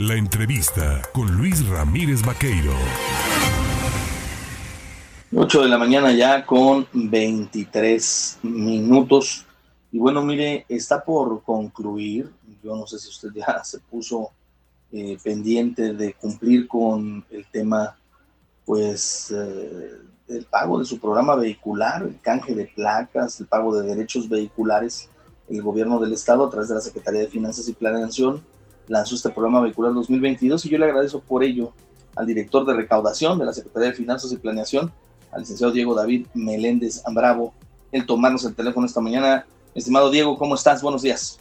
La entrevista con Luis Ramírez Vaqueiro. 8 de la mañana ya con 23 minutos. Y bueno, mire, está por concluir. Yo no sé si usted ya se puso eh, pendiente de cumplir con el tema, pues, eh, el pago de su programa vehicular, el canje de placas, el pago de derechos vehiculares. El gobierno del estado, a través de la Secretaría de Finanzas y Planeación, lanzó este programa vehicular 2022 y yo le agradezco por ello al director de recaudación de la Secretaría de Finanzas y Planeación, al licenciado Diego David Meléndez Ambravo, el tomarnos el teléfono esta mañana. Estimado Diego, ¿cómo estás? Buenos días.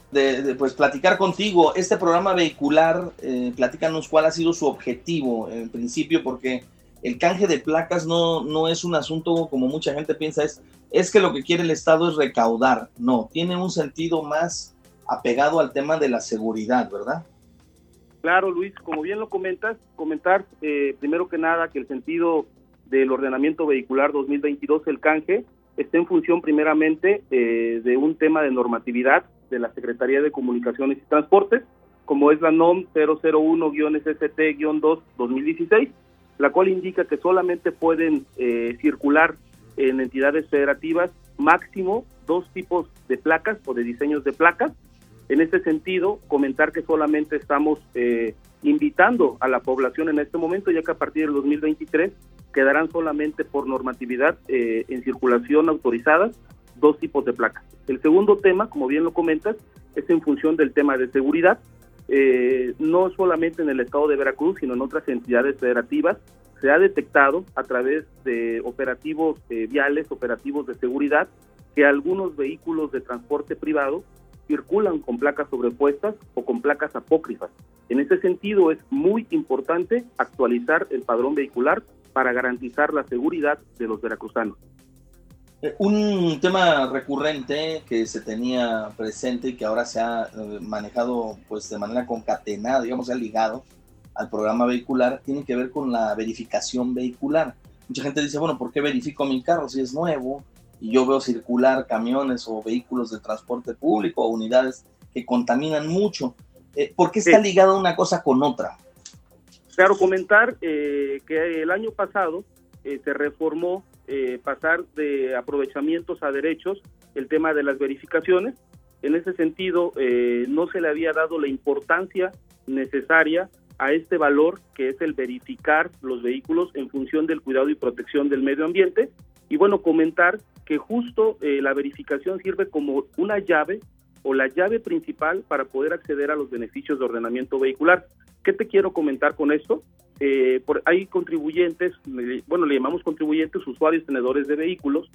Pues platicar contigo, este programa vehicular, eh, platícanos cuál ha sido su objetivo en principio, porque el canje de placas no, no es un asunto como mucha gente piensa, es, es que lo que quiere el Estado es recaudar. No, tiene un sentido más apegado al tema de la seguridad, ¿verdad? Claro, Luis, como bien lo comentas, comentar eh, primero que nada que el sentido del ordenamiento vehicular 2022, el canje, está en función primeramente eh, de un tema de normatividad de la Secretaría de Comunicaciones y Transportes, como es la NOM 001-ST-2 2016, la cual indica que solamente pueden eh, circular en entidades federativas máximo dos tipos de placas o de diseños de placas. En este sentido, comentar que solamente estamos eh, invitando a la población en este momento, ya que a partir del 2023 quedarán solamente por normatividad eh, en circulación autorizadas dos tipos de placas. El segundo tema, como bien lo comentas, es en función del tema de seguridad. Eh, no solamente en el estado de Veracruz, sino en otras entidades federativas, se ha detectado a través de operativos eh, viales, operativos de seguridad, que algunos vehículos de transporte privado circulan con placas sobrepuestas o con placas apócrifas. En ese sentido, es muy importante actualizar el padrón vehicular para garantizar la seguridad de los veracruzanos. Eh, un tema recurrente que se tenía presente y que ahora se ha eh, manejado pues de manera concatenada, digamos, se ha ligado al programa vehicular, tiene que ver con la verificación vehicular. Mucha gente dice, bueno, ¿por qué verifico mi carro si es nuevo? Y yo veo circular camiones o vehículos de transporte público o unidades que contaminan mucho. Eh, ¿Por qué está ligada una cosa con otra? Claro, comentar que el año pasado se reformó eh, pasar de aprovechamientos a derechos el tema de las verificaciones. En ese sentido, eh, no se le había dado la importancia necesaria a este valor que es el verificar los vehículos en función del cuidado y protección del medio ambiente. Y bueno, comentar que justo eh, la verificación sirve como una llave o la llave principal para poder acceder a los beneficios de ordenamiento vehicular. ¿Qué te quiero comentar con esto? Eh, por, hay contribuyentes, bueno, le llamamos contribuyentes, usuarios tenedores de vehículos,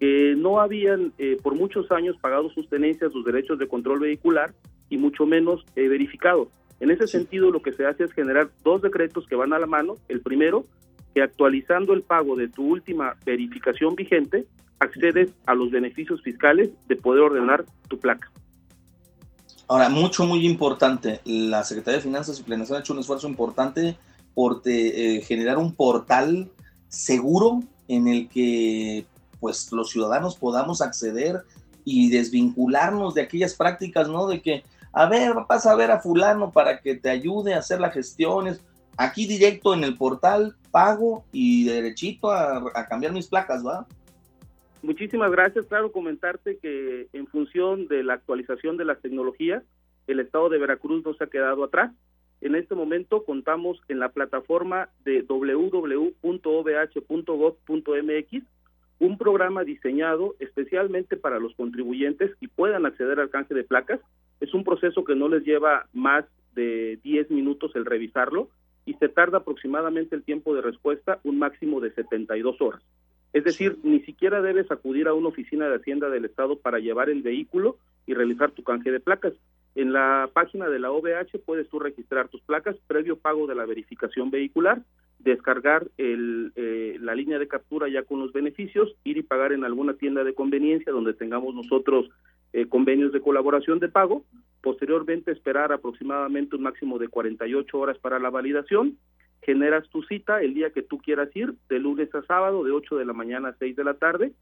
que no habían eh, por muchos años pagado sus tenencias, sus derechos de control vehicular y mucho menos eh, verificado. En ese sentido, lo que se hace es generar dos decretos que van a la mano. El primero, que actualizando el pago de tu última verificación vigente, accedes a los beneficios fiscales de poder ordenar tu placa. Ahora, mucho, muy importante, la Secretaría de Finanzas y Planeación ha hecho un esfuerzo importante por eh, generar un portal seguro en el que pues los ciudadanos podamos acceder y desvincularnos de aquellas prácticas, ¿no? De que, a ver, vas a ver a fulano para que te ayude a hacer las gestiones. Aquí directo en el portal pago y derechito a, a cambiar mis placas, ¿va? Muchísimas gracias. Claro, comentarte que en función de la actualización de las tecnologías, el estado de Veracruz no se ha quedado atrás. En este momento contamos en la plataforma de www.obh.gov.mx un programa diseñado especialmente para los contribuyentes y puedan acceder al canje de placas. Es un proceso que no les lleva más de 10 minutos el revisarlo y se tarda aproximadamente el tiempo de respuesta un máximo de 72 horas. Es decir, ni siquiera debes acudir a una oficina de Hacienda del Estado para llevar el vehículo y realizar tu canje de placas. En la página de la OVH puedes tú registrar tus placas previo pago de la verificación vehicular, descargar el, eh, la línea de captura ya con los beneficios, ir y pagar en alguna tienda de conveniencia donde tengamos nosotros eh, convenios de colaboración de pago, posteriormente esperar aproximadamente un máximo de 48 horas para la validación, generas tu cita el día que tú quieras ir, de lunes a sábado, de 8 de la mañana a 6 de la tarde,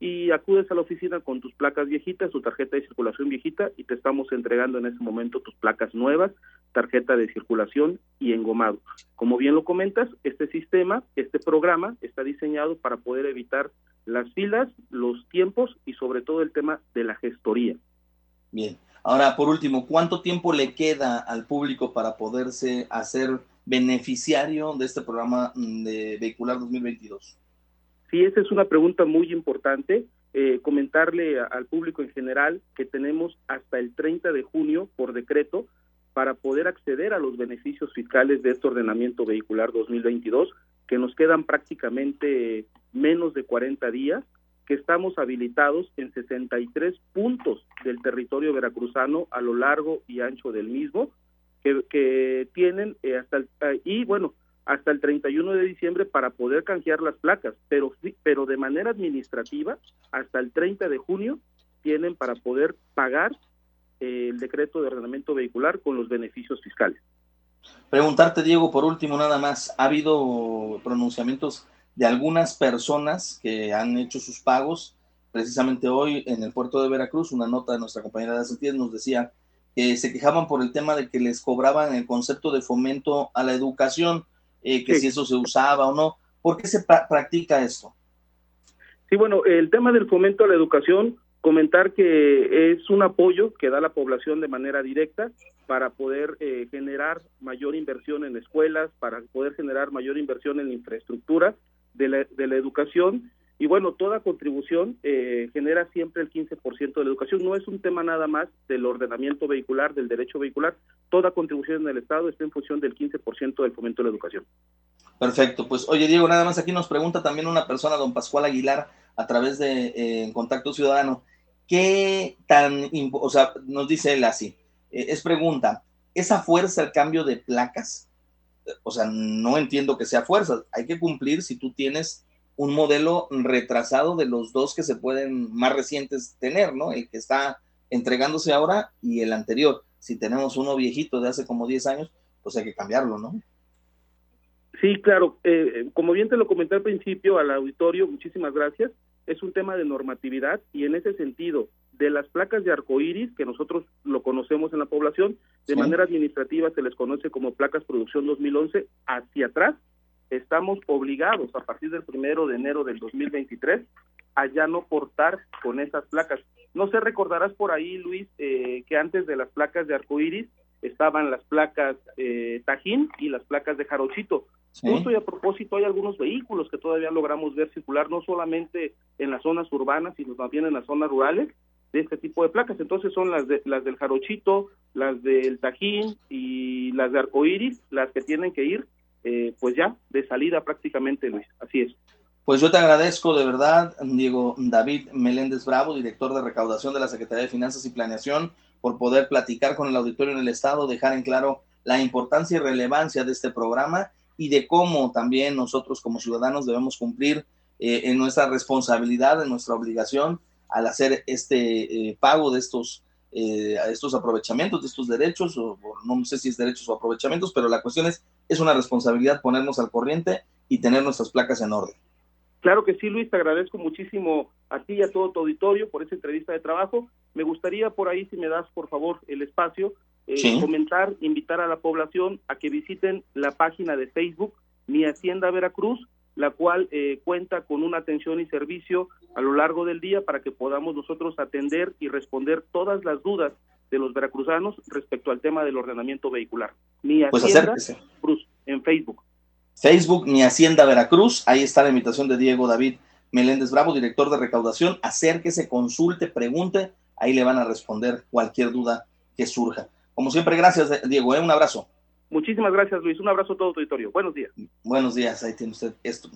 y acudes a la oficina con tus placas viejitas, tu tarjeta de circulación viejita y te estamos entregando en ese momento tus placas nuevas, tarjeta de circulación y engomado. Como bien lo comentas, este sistema, este programa está diseñado para poder evitar las filas, los tiempos y sobre todo el tema de la gestoría. Bien. Ahora, por último, ¿cuánto tiempo le queda al público para poderse hacer beneficiario de este programa de vehicular 2022? Sí, esa es una pregunta muy importante. Eh, comentarle al público en general que tenemos hasta el 30 de junio por decreto para poder acceder a los beneficios fiscales de este ordenamiento vehicular 2022, que nos quedan prácticamente menos de 40 días, que estamos habilitados en 63 puntos del territorio veracruzano a lo largo y ancho del mismo, que, que tienen eh, hasta el, y bueno, hasta el 31 de diciembre para poder canjear las placas, pero, pero de manera administrativa, hasta el 30 de junio tienen para poder pagar eh, el decreto de ordenamiento vehicular con los beneficios fiscales. Preguntarte, Diego, por último, nada más, ¿ha habido pronunciamientos de algunas personas que han hecho sus pagos? Precisamente hoy en el puerto de Veracruz, una nota de nuestra compañera de Acetías nos decía que se quejaban por el tema de que les cobraban el concepto de fomento a la educación eh, que si eso se usaba o no. ¿Por qué se practica esto? Sí, bueno, el tema del fomento a la educación, comentar que es un apoyo que da la población de manera directa para poder eh, generar mayor inversión en escuelas, para poder generar mayor inversión en infraestructura de la, de la educación y bueno, toda contribución eh, genera siempre el 15% de la educación. No es un tema nada más del ordenamiento vehicular, del derecho vehicular. Toda contribución en el Estado está en función del 15% del fomento de la educación. Perfecto. Pues oye, Diego, nada más aquí nos pregunta también una persona, don Pascual Aguilar, a través de eh, Contacto Ciudadano, ¿qué tan, o sea, nos dice él así, eh, es pregunta, ¿esa fuerza el cambio de placas? O sea, no entiendo que sea fuerza, hay que cumplir si tú tienes un modelo retrasado de los dos que se pueden más recientes tener, ¿no? El que está entregándose ahora y el anterior. Si tenemos uno viejito de hace como 10 años, pues hay que cambiarlo, ¿no? Sí, claro. Eh, como bien te lo comenté al principio al auditorio, muchísimas gracias. Es un tema de normatividad y en ese sentido, de las placas de arcoíris, que nosotros lo conocemos en la población, de manera administrativa se les conoce como placas producción 2011, hacia atrás estamos obligados a partir del primero de enero del 2023 a ya no portar con esas placas. No sé, recordarás por ahí, Luis, eh, que antes de las placas de arcoíris estaban las placas eh, Tajín y las placas de Jarochito. Justo y a propósito, hay algunos vehículos que todavía logramos ver circular, no solamente en las zonas urbanas, sino también en las zonas rurales, de este tipo de placas. Entonces son las, de, las del Jarochito, las del Tajín y las de Arcoíris, las que tienen que ir eh, pues ya de salida prácticamente, Luis. Así es. Pues yo te agradezco de verdad, Diego David Meléndez Bravo, director de recaudación de la Secretaría de Finanzas y Planeación, por poder platicar con el auditorio en el Estado, dejar en claro la importancia y relevancia de este programa y de cómo también nosotros como ciudadanos debemos cumplir eh, en nuestra responsabilidad, en nuestra obligación al hacer este eh, pago de estos, estos aprovechamientos, de estos derechos, o, no sé si es derechos o aprovechamientos, pero la cuestión es es una responsabilidad ponernos al corriente y tener nuestras placas en orden. Claro que sí, Luis, te agradezco muchísimo a ti y a todo tu auditorio por esa entrevista de trabajo. Me gustaría por ahí, si me das por favor el espacio, eh, comentar, invitar a la población a que visiten la página de Facebook Mi Hacienda Veracruz, la cual eh, cuenta con una atención y servicio a lo largo del día para que podamos nosotros atender y responder todas las dudas de los veracruzanos respecto al tema del ordenamiento vehicular. Mi pues Hacienda Veracruz en Facebook. Facebook, Mi Hacienda Veracruz, ahí está la invitación de Diego David Meléndez Bravo, director de recaudación. Acérquese, consulte, pregunte, ahí le van a responder cualquier duda que surja. Como siempre, gracias, Diego, ¿eh? un abrazo. Muchísimas gracias, Luis. Un abrazo a todo tu auditorio. Buenos días. Buenos días, ahí tiene usted esto.